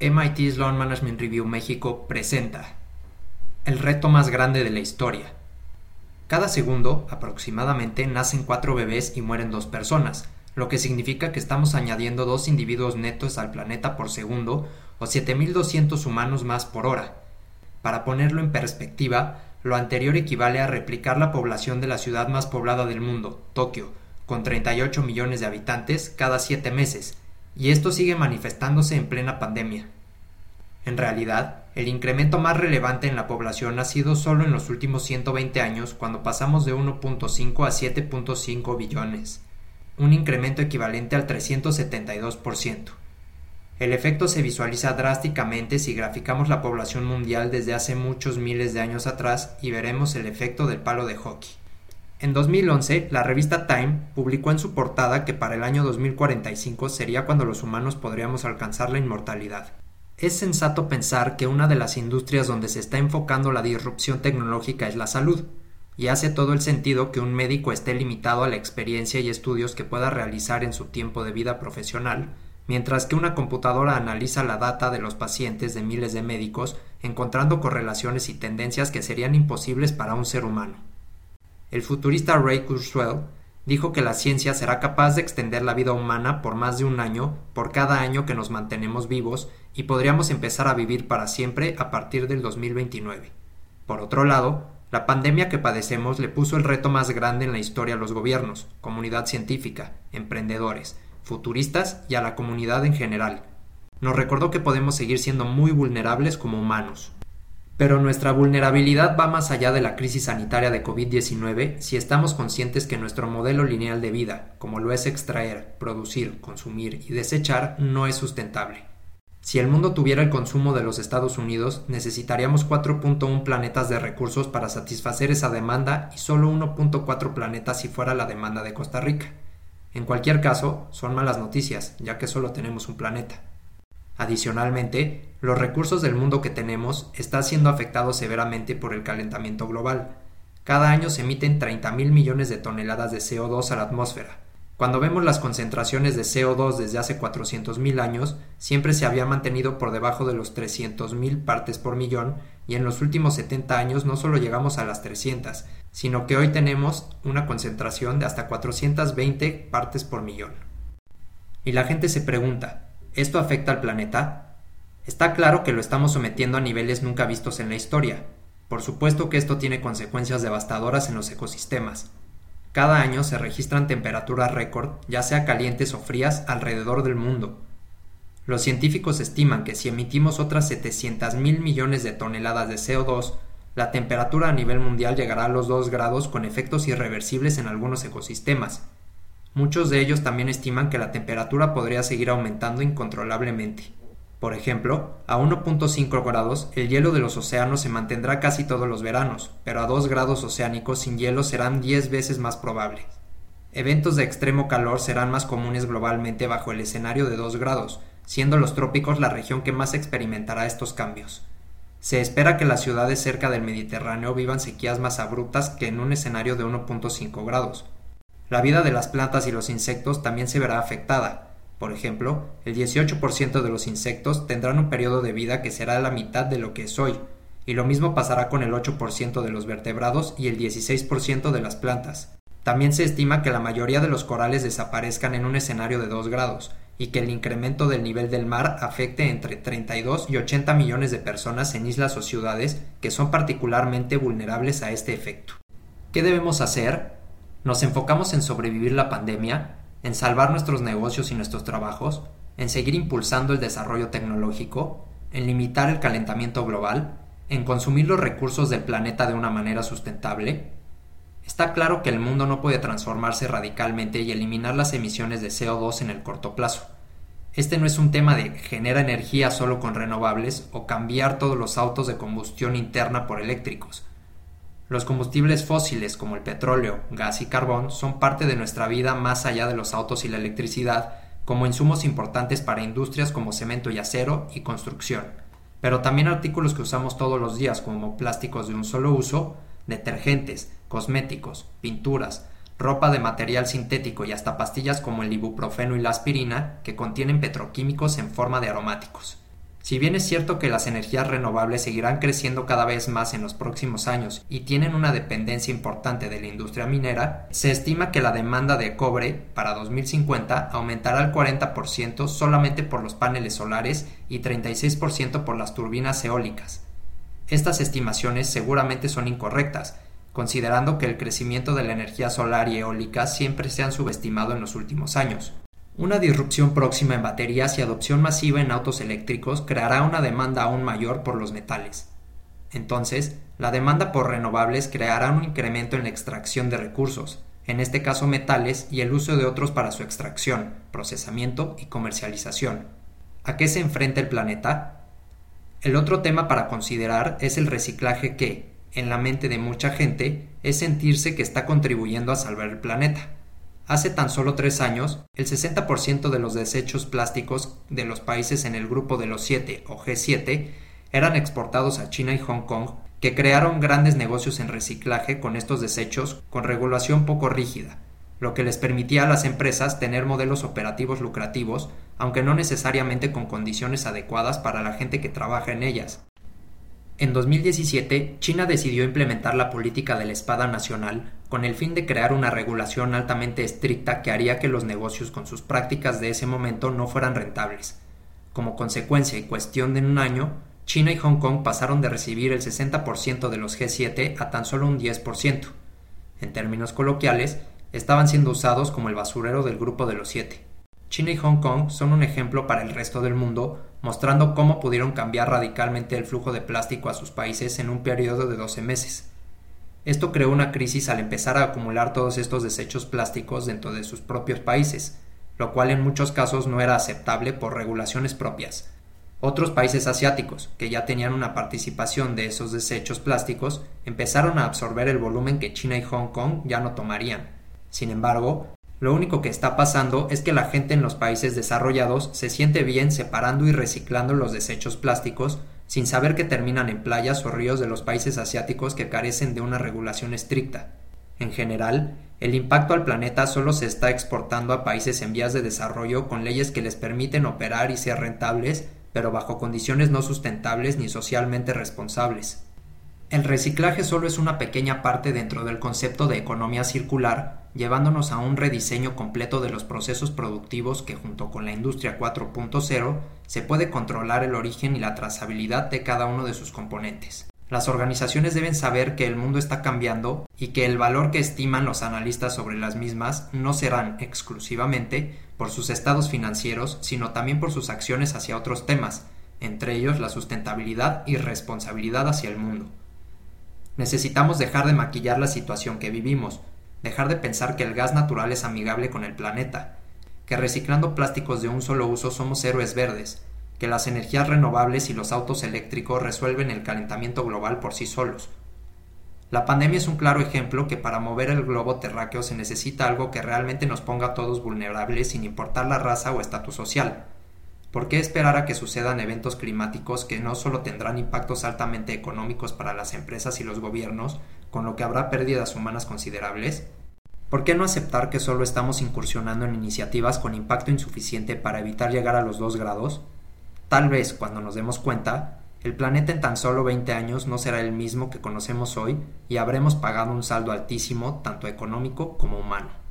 MIT Sloan Management Review México presenta el reto más grande de la historia. Cada segundo, aproximadamente, nacen cuatro bebés y mueren dos personas, lo que significa que estamos añadiendo dos individuos netos al planeta por segundo o 7.200 humanos más por hora. Para ponerlo en perspectiva, lo anterior equivale a replicar la población de la ciudad más poblada del mundo, Tokio, con 38 millones de habitantes cada siete meses, y esto sigue manifestándose en plena pandemia. En realidad, el incremento más relevante en la población ha sido solo en los últimos 120 años cuando pasamos de 1.5 a 7.5 billones, un incremento equivalente al 372%. El efecto se visualiza drásticamente si graficamos la población mundial desde hace muchos miles de años atrás y veremos el efecto del palo de hockey. En 2011, la revista Time publicó en su portada que para el año 2045 sería cuando los humanos podríamos alcanzar la inmortalidad. Es sensato pensar que una de las industrias donde se está enfocando la disrupción tecnológica es la salud, y hace todo el sentido que un médico esté limitado a la experiencia y estudios que pueda realizar en su tiempo de vida profesional, mientras que una computadora analiza la data de los pacientes de miles de médicos, encontrando correlaciones y tendencias que serían imposibles para un ser humano. El futurista Ray Kurzweil dijo que la ciencia será capaz de extender la vida humana por más de un año por cada año que nos mantenemos vivos y podríamos empezar a vivir para siempre a partir del 2029. Por otro lado, la pandemia que padecemos le puso el reto más grande en la historia a los gobiernos, comunidad científica, emprendedores, futuristas y a la comunidad en general. Nos recordó que podemos seguir siendo muy vulnerables como humanos, pero nuestra vulnerabilidad va más allá de la crisis sanitaria de COVID-19 si estamos conscientes que nuestro modelo lineal de vida, como lo es extraer, producir, consumir y desechar, no es sustentable. Si el mundo tuviera el consumo de los Estados Unidos, necesitaríamos 4.1 planetas de recursos para satisfacer esa demanda y solo 1.4 planetas si fuera la demanda de Costa Rica. En cualquier caso, son malas noticias, ya que solo tenemos un planeta. Adicionalmente, los recursos del mundo que tenemos están siendo afectados severamente por el calentamiento global. Cada año se emiten 30.000 millones de toneladas de CO2 a la atmósfera. Cuando vemos las concentraciones de CO2 desde hace 400.000 años, siempre se había mantenido por debajo de los 300.000 partes por millón y en los últimos 70 años no solo llegamos a las 300, sino que hoy tenemos una concentración de hasta 420 partes por millón. Y la gente se pregunta, ¿Esto afecta al planeta? Está claro que lo estamos sometiendo a niveles nunca vistos en la historia. Por supuesto que esto tiene consecuencias devastadoras en los ecosistemas. Cada año se registran temperaturas récord, ya sea calientes o frías, alrededor del mundo. Los científicos estiman que si emitimos otras 700 mil millones de toneladas de CO2, la temperatura a nivel mundial llegará a los 2 grados con efectos irreversibles en algunos ecosistemas, Muchos de ellos también estiman que la temperatura podría seguir aumentando incontrolablemente. Por ejemplo, a 1.5 grados el hielo de los océanos se mantendrá casi todos los veranos, pero a 2 grados oceánicos sin hielo serán 10 veces más probables. Eventos de extremo calor serán más comunes globalmente bajo el escenario de 2 grados, siendo los trópicos la región que más experimentará estos cambios. Se espera que las ciudades cerca del Mediterráneo vivan sequías más abruptas que en un escenario de 1.5 grados, la vida de las plantas y los insectos también se verá afectada. Por ejemplo, el 18% de los insectos tendrán un periodo de vida que será la mitad de lo que es hoy, y lo mismo pasará con el 8% de los vertebrados y el 16% de las plantas. También se estima que la mayoría de los corales desaparezcan en un escenario de 2 grados, y que el incremento del nivel del mar afecte entre 32 y 80 millones de personas en islas o ciudades que son particularmente vulnerables a este efecto. ¿Qué debemos hacer? Nos enfocamos en sobrevivir la pandemia, en salvar nuestros negocios y nuestros trabajos, en seguir impulsando el desarrollo tecnológico, en limitar el calentamiento global, en consumir los recursos del planeta de una manera sustentable. Está claro que el mundo no puede transformarse radicalmente y eliminar las emisiones de CO2 en el corto plazo. Este no es un tema de genera energía solo con renovables o cambiar todos los autos de combustión interna por eléctricos. Los combustibles fósiles como el petróleo, gas y carbón son parte de nuestra vida más allá de los autos y la electricidad, como insumos importantes para industrias como cemento y acero y construcción, pero también artículos que usamos todos los días como plásticos de un solo uso, detergentes, cosméticos, pinturas, ropa de material sintético y hasta pastillas como el ibuprofeno y la aspirina que contienen petroquímicos en forma de aromáticos. Si bien es cierto que las energías renovables seguirán creciendo cada vez más en los próximos años y tienen una dependencia importante de la industria minera, se estima que la demanda de cobre para 2050 aumentará al 40% solamente por los paneles solares y 36% por las turbinas eólicas. Estas estimaciones seguramente son incorrectas, considerando que el crecimiento de la energía solar y eólica siempre se han subestimado en los últimos años. Una disrupción próxima en baterías y adopción masiva en autos eléctricos creará una demanda aún mayor por los metales. Entonces, la demanda por renovables creará un incremento en la extracción de recursos, en este caso metales y el uso de otros para su extracción, procesamiento y comercialización. ¿A qué se enfrenta el planeta? El otro tema para considerar es el reciclaje que, en la mente de mucha gente, es sentirse que está contribuyendo a salvar el planeta. Hace tan solo tres años, el 60% de los desechos plásticos de los países en el grupo de los 7 o G7 eran exportados a China y Hong Kong, que crearon grandes negocios en reciclaje con estos desechos con regulación poco rígida, lo que les permitía a las empresas tener modelos operativos lucrativos, aunque no necesariamente con condiciones adecuadas para la gente que trabaja en ellas. En 2017, China decidió implementar la política de la espada nacional con el fin de crear una regulación altamente estricta que haría que los negocios con sus prácticas de ese momento no fueran rentables. Como consecuencia y cuestión de un año, China y Hong Kong pasaron de recibir el 60% de los G7 a tan solo un 10%. En términos coloquiales, estaban siendo usados como el basurero del grupo de los siete. China y Hong Kong son un ejemplo para el resto del mundo, mostrando cómo pudieron cambiar radicalmente el flujo de plástico a sus países en un periodo de 12 meses. Esto creó una crisis al empezar a acumular todos estos desechos plásticos dentro de sus propios países, lo cual en muchos casos no era aceptable por regulaciones propias. Otros países asiáticos, que ya tenían una participación de esos desechos plásticos, empezaron a absorber el volumen que China y Hong Kong ya no tomarían. Sin embargo, lo único que está pasando es que la gente en los países desarrollados se siente bien separando y reciclando los desechos plásticos sin saber que terminan en playas o ríos de los países asiáticos que carecen de una regulación estricta. En general, el impacto al planeta solo se está exportando a países en vías de desarrollo con leyes que les permiten operar y ser rentables, pero bajo condiciones no sustentables ni socialmente responsables. El reciclaje solo es una pequeña parte dentro del concepto de economía circular, llevándonos a un rediseño completo de los procesos productivos que junto con la industria 4.0 se puede controlar el origen y la trazabilidad de cada uno de sus componentes. Las organizaciones deben saber que el mundo está cambiando y que el valor que estiman los analistas sobre las mismas no serán exclusivamente por sus estados financieros, sino también por sus acciones hacia otros temas, entre ellos la sustentabilidad y responsabilidad hacia el mundo. Necesitamos dejar de maquillar la situación que vivimos, dejar de pensar que el gas natural es amigable con el planeta, que reciclando plásticos de un solo uso somos héroes verdes, que las energías renovables y los autos eléctricos resuelven el calentamiento global por sí solos. La pandemia es un claro ejemplo que para mover el globo terráqueo se necesita algo que realmente nos ponga a todos vulnerables sin importar la raza o estatus social. ¿Por qué esperar a que sucedan eventos climáticos que no solo tendrán impactos altamente económicos para las empresas y los gobiernos, con lo que habrá pérdidas humanas considerables? ¿Por qué no aceptar que solo estamos incursionando en iniciativas con impacto insuficiente para evitar llegar a los 2 grados? Tal vez, cuando nos demos cuenta, el planeta en tan solo 20 años no será el mismo que conocemos hoy y habremos pagado un saldo altísimo tanto económico como humano.